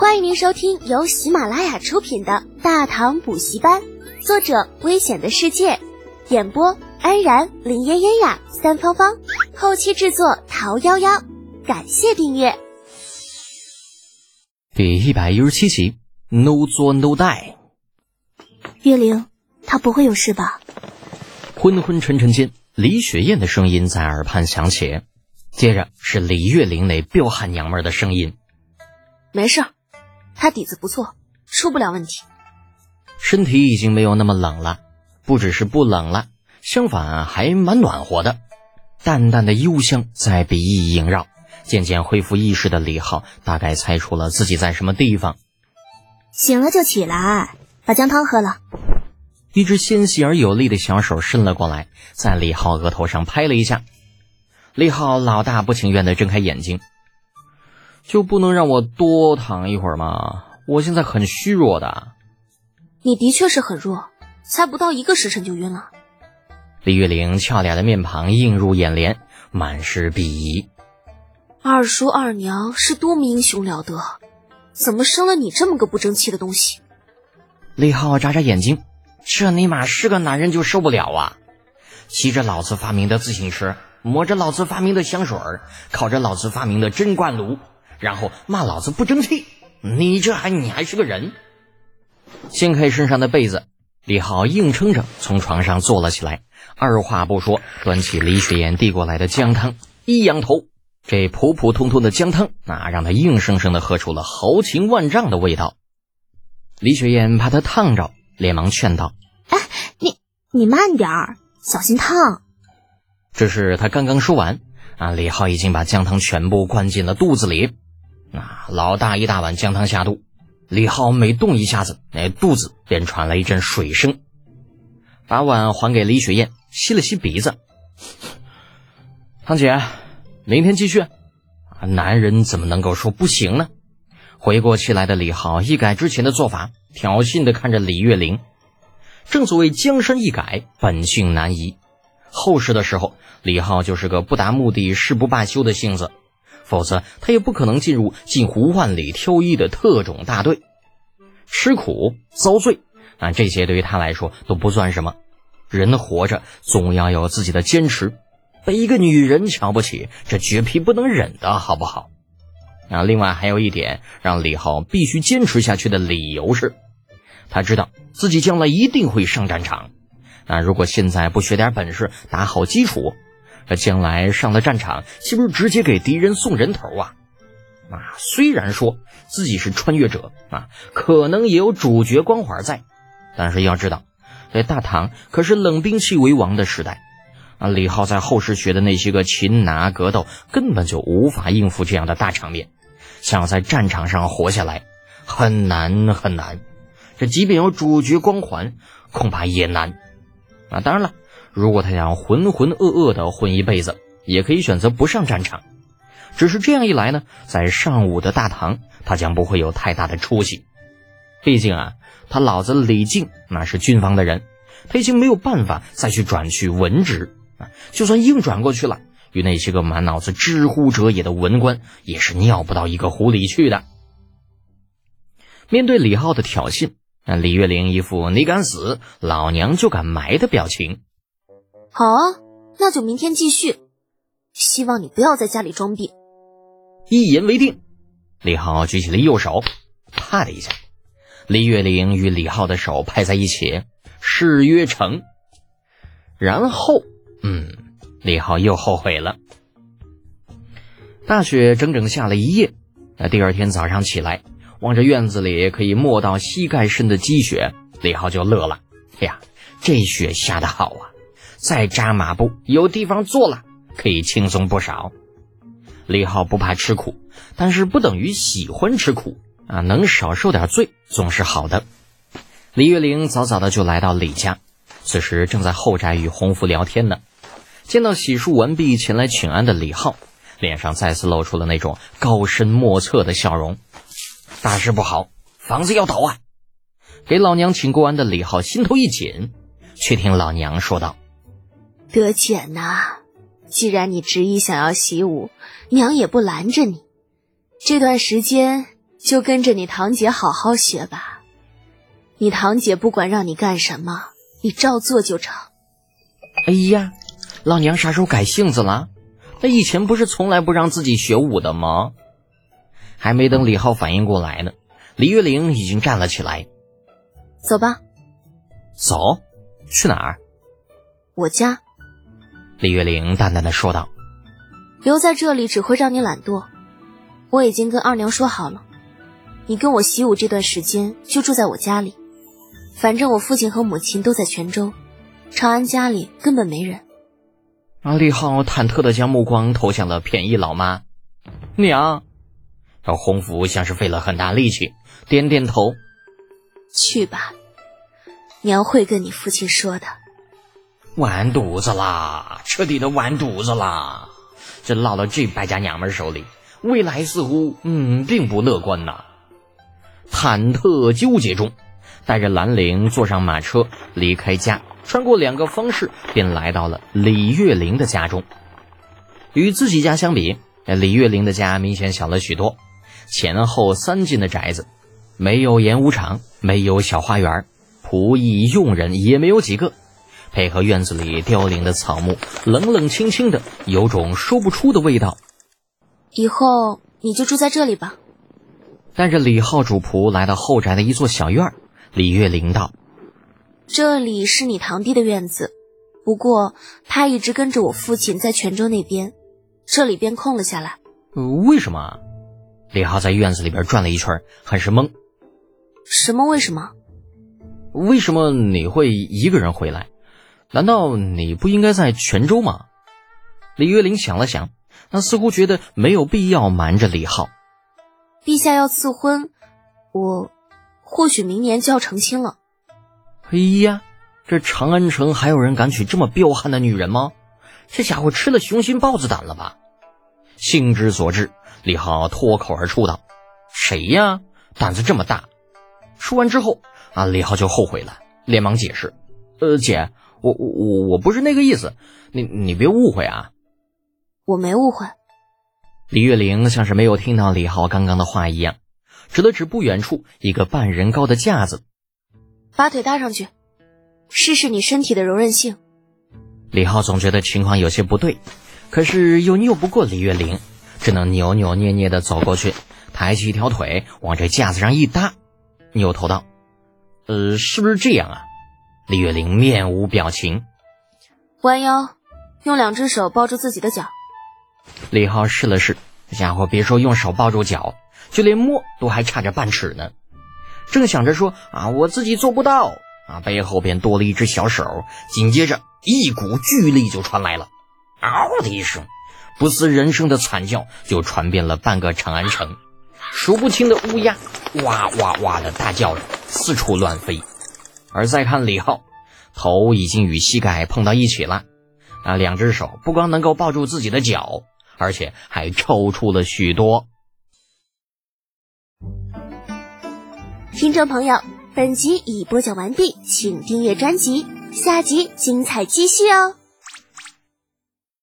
欢迎您收听由喜马拉雅出品的《大唐补习班》，作者：危险的世界，演播：安然、林嫣嫣呀、三芳芳，后期制作：桃夭夭。感谢订阅。第一百一十七集，No 作 No die。月灵，他不会有事吧？昏昏沉沉间，李雪燕的声音在耳畔响起，接着是李月玲那彪悍娘们的声音：“没事，他底子不错，出不了问题。”身体已经没有那么冷了，不只是不冷了，相反还蛮暖和的，淡淡的幽香在鼻翼萦绕。渐渐恢复意识的李浩大概猜出了自己在什么地方，醒了就起来，把姜汤喝了。一只纤细而有力的小手伸了过来，在李浩额头上拍了一下。李浩老大不情愿地睁开眼睛，就不能让我多躺一会儿吗？我现在很虚弱的。你的确是很弱，才不到一个时辰就晕了。李月玲俏脸的面庞映入眼帘，满是鄙夷。二叔二娘是多么英雄了得，怎么生了你这么个不争气的东西？李浩眨眨眼睛，这尼玛是个男人就受不了啊！骑着老子发明的自行车，抹着老子发明的香水烤着老子发明的蒸罐炉，然后骂老子不争气。你这还你还是个人？掀开身上的被子，李浩硬撑着从床上坐了起来，二话不说，端起李雪岩递过来的姜汤，一仰头。这普普通通的姜汤，啊让他硬生生的喝出了豪情万丈的味道。李雪燕怕他烫着，连忙劝道：“哎，你你慢点儿，小心烫。”这是他刚刚说完，啊，李浩已经把姜汤全部灌进了肚子里。啊，老大一大碗姜汤下肚，李浩每动一下子，那肚子便传来一阵水声。把碗还给李雪燕，吸了吸鼻子，堂姐。明天继续，男人怎么能够说不行呢？回过气来的李浩一改之前的做法，挑衅的看着李月玲。正所谓江山易改，本性难移。后世的时候，李浩就是个不达目的誓不罢休的性子，否则他也不可能进入近乎万里挑一的特种大队。吃苦遭罪啊，这些对于他来说都不算什么。人活着总要有自己的坚持。被一个女人瞧不起，这绝皮不能忍的好不好？啊，另外还有一点让李浩必须坚持下去的理由是，他知道自己将来一定会上战场。那如果现在不学点本事，打好基础，这将来上了战场，岂不是直接给敌人送人头啊？啊，虽然说自己是穿越者啊，可能也有主角光环在，但是要知道，在大唐可是冷兵器为王的时代。啊，李浩在后世学的那些个擒拿格斗，根本就无法应付这样的大场面。想要在战场上活下来，很难很难。这即便有主角光环，恐怕也难。啊，当然了，如果他想浑浑噩噩的混一辈子，也可以选择不上战场。只是这样一来呢，在上武的大唐，他将不会有太大的出息。毕竟啊，他老子李靖那是军方的人，他已经没有办法再去转去文职啊。就算硬转过去了，与那些个满脑子知乎者也的文官，也是尿不到一个壶里去的。面对李浩的挑衅，那李月玲一副你敢死，老娘就敢埋的表情。好啊，那就明天继续。希望你不要在家里装逼。一言为定。李浩举起了右手，啪的一下，李月玲与李浩的手拍在一起，誓约成。然后。嗯，李浩又后悔了。大雪整整下了一夜，那第二天早上起来，望着院子里可以没到膝盖深的积雪，李浩就乐了。哎呀，这雪下的好啊！再扎马步，有地方坐了，可以轻松不少。李浩不怕吃苦，但是不等于喜欢吃苦啊，能少受点罪总是好的。李月玲早早的就来到李家，此时正在后宅与洪福聊天呢。见到洗漱完毕前来请安的李浩，脸上再次露出了那种高深莫测的笑容。大事不好，房子要倒啊！给老娘请过安的李浩心头一紧，却听老娘说道：“德简呐，既然你执意想要习武，娘也不拦着你。这段时间就跟着你堂姐好好学吧。你堂姐不管让你干什么，你照做就成。哎呀，老娘啥时候改性子了？那以前不是从来不让自己学武的吗？还没等李浩反应过来呢，李月玲已经站了起来。走吧。走？去哪儿？我家。李月玲淡淡的说道。留在这里只会让你懒惰。我已经跟二娘说好了，你跟我习武这段时间就住在我家里。反正我父亲和母亲都在泉州，长安家里根本没人。阿丽浩忐忑的将目光投向了便宜老妈，娘。这洪福像是费了很大力气，点点头。去吧，娘会跟你父亲说的。完犊子啦！彻底的完犊子啦！这落到这败家娘们手里，未来似乎嗯并不乐观呐。忐忑纠结中，带着兰陵坐上马车离开家。穿过两个方式，便来到了李月玲的家中。与自己家相比，李月玲的家明显小了许多。前后三进的宅子，没有演武场，没有小花园，仆役佣人也没有几个。配合院子里凋零的草木，冷冷清清的，有种说不出的味道。以后你就住在这里吧。带着李浩主仆来到后宅的一座小院李月玲道。这里是你堂弟的院子，不过他一直跟着我父亲在泉州那边，这里便空了下来。为什么？李浩在院子里边转了一圈，很是懵。什么？为什么？为什么你会一个人回来？难道你不应该在泉州吗？李月玲想了想，那似乎觉得没有必要瞒着李浩。陛下要赐婚，我或许明年就要成亲了。哎呀，这长安城还有人敢娶这么彪悍的女人吗？这家伙吃了雄心豹子胆了吧？兴之所至，李浩脱口而出道：“谁呀？胆子这么大！”说完之后，啊，李浩就后悔了，连忙解释：“呃，姐，我我我我不是那个意思，你你别误会啊。”我没误会。李月玲像是没有听到李浩刚刚的话一样，指了指不远处一个半人高的架子。把腿搭上去，试试你身体的柔韧性。李浩总觉得情况有些不对，可是又拗不过李月玲，只能扭扭捏捏的走过去，抬起一条腿往这架子上一搭，扭头道：“呃，是不是这样啊？”李月玲面无表情，弯腰，用两只手抱住自己的脚。李浩试了试，这家伙别说用手抱住脚，就连摸都还差着半尺呢。正想着说啊，我自己做不到啊，背后便多了一只小手，紧接着一股巨力就传来了，嗷的一声，不似人声的惨叫就传遍了半个长安城，数不清的乌鸦哇哇哇的大叫着，四处乱飞。而再看李浩，头已经与膝盖碰到一起了，啊，两只手不光能够抱住自己的脚，而且还抽搐了许多。听众朋友，本集已播讲完毕，请订阅专辑，下集精彩继续哦。